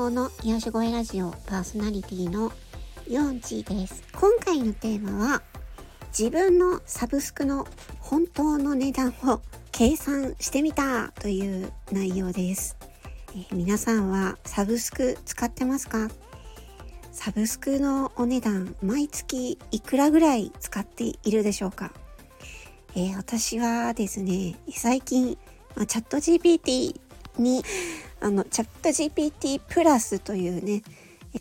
法の癒し声ラジオパーソナリティのヨンチです。今回のテーマは自分のサブスクの本当の値段を計算してみたという内容です。え皆さんはサブスク使ってますか？サブスクのお値段毎月いくらぐらい使っているでしょうか、えー、私はですね最近、ま、チャット GPT にあのチャット GPT プラスというね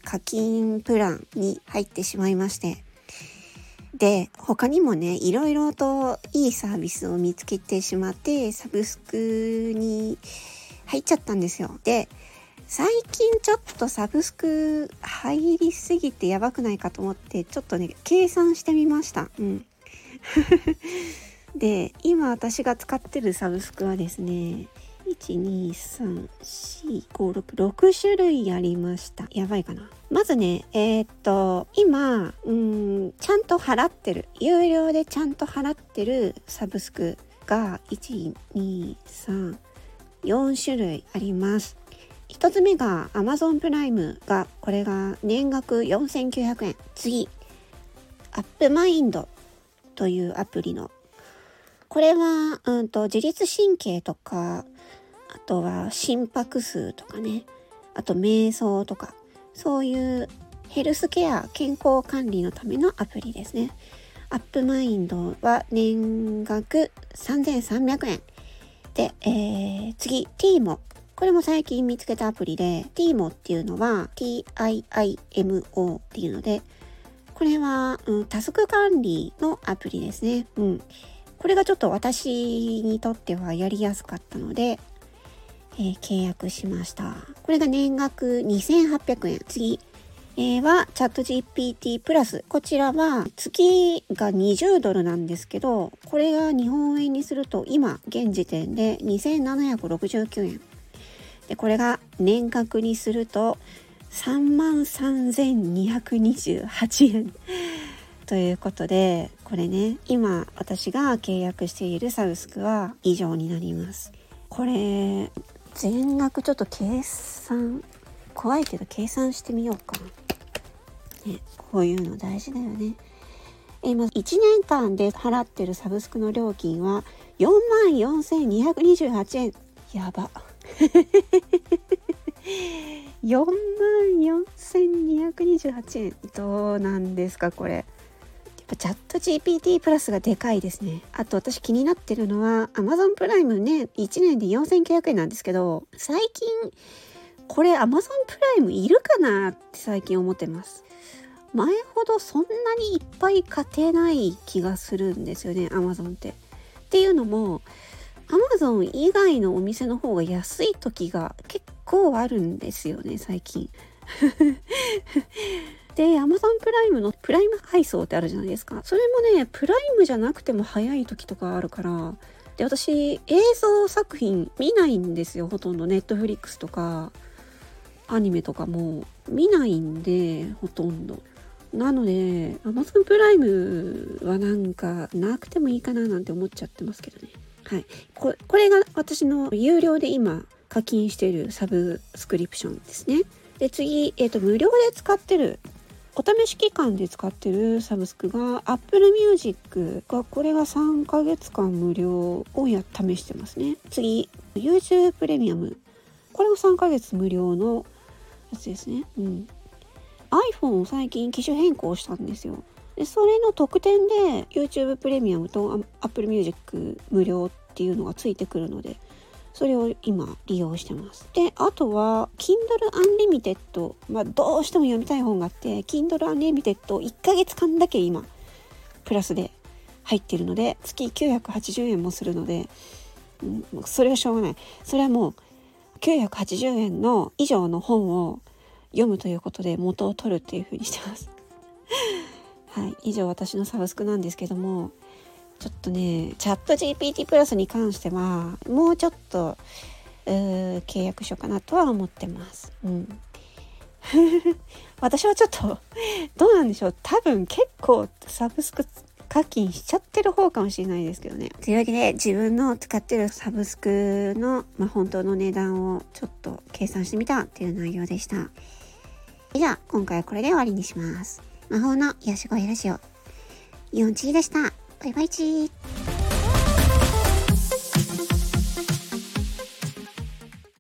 課金プランに入ってしまいまして。で他にもねいろいろといいサービスを見つけてしまってサブスクに入っちゃったんですよ。で最近ちょっとサブスク入りすぎてやばくないかと思ってちょっとね計算してみました。うん、で今私が使ってるサブスクはですね1234566種類ありました。やばいかな。まずねえー、っと今うんちゃんと払ってる。有料でちゃんと払ってるサブスクが123 4種類あります。1つ目が Amazon プライムがこれが年額4900円。次アップマインドというアプリの。これは、うんと、自律神経とかあとは心拍数とかね。あと瞑想とか。そういうヘルスケア健康管理のためのアプリですね。アップマインドは年額3300円。で、えー、次 TMO これも最近見つけたアプリで TIMO っていうのは TIIMO っていうのでこれは、うん、タスク管理のアプリですね。うん。これがちょっと私にとってはやりやすかったので、えー、契約しました。これが年額2800円。次、えー、はチャット GPT プラス。こちらは月が20ドルなんですけど、これが日本円にすると今現時点で2769円。でこれが年額にすると33,228円ということでこれね今私が契約しているサブスクは以上になりますこれ全額ちょっと計算怖いけど計算してみようかねこういうの大事だよね。今1年間で払ってるサブスクの料金は4万4228円。やば。4万4228円。どうなんですかこれ。ぱチャット GPT プラスがでかいですねあと私気になってるのは Amazon プライムね1年で4900円なんですけど最近これ Amazon プライムいるかなって最近思ってます前ほどそんなにいっぱい買ってない気がするんですよね Amazon って。っていうのもアマゾン以外のお店の方が安い時が結構あるんですよね最近。で、アマゾンプライムのプライム配送ってあるじゃないですか。それもね、プライムじゃなくても早い時とかあるから、で、私、映像作品見ないんですよ、ほとんど。ネットフリックスとか、アニメとかも見ないんで、ほとんど。なので、アマゾンプライムはなんかなくてもいいかななんて思っちゃってますけどね。はい。これが私の有料で今課金しているサブスクリプションですね。で、次、えっ、ー、と、無料で使ってる、お試し期間で使ってるサブスクが Apple Music が、これが3ヶ月間無料をや、試してますね。次、YouTube プレミアム。これも3ヶ月無料のやつですね。うん。iPhone を最近機種変更したんですよ。でそれの特典で YouTube プレミアムと Apple Music 無料っていうのがついてくるのでそれを今利用してます。であとは Kindle Unlimited まあどうしても読みたい本があって Kindle Unlimited1 ヶ月間だけ今プラスで入ってるので月980円もするので、うん、それはしょうがない。それはもう980円の以上の本を読むということで元を取るっていう風にしてます。はい、以上私のサブスクなんですけどもちょっとねチャット GPT プラスに関してはもうちょっと契約しようかなとは思ってます。うん 私はちょっとどうなんでしょう多分結構サブスク課金しちゃってる方かもしれないですけどね。というわけで自分の使ってるサブスクの、まあ、本当の値段をちょっと計算してみたっていう内容でした。じゃあ今回はこれで終わりにします。魔法の癒し声ラジオ。イオンチーでした。バイバイチー。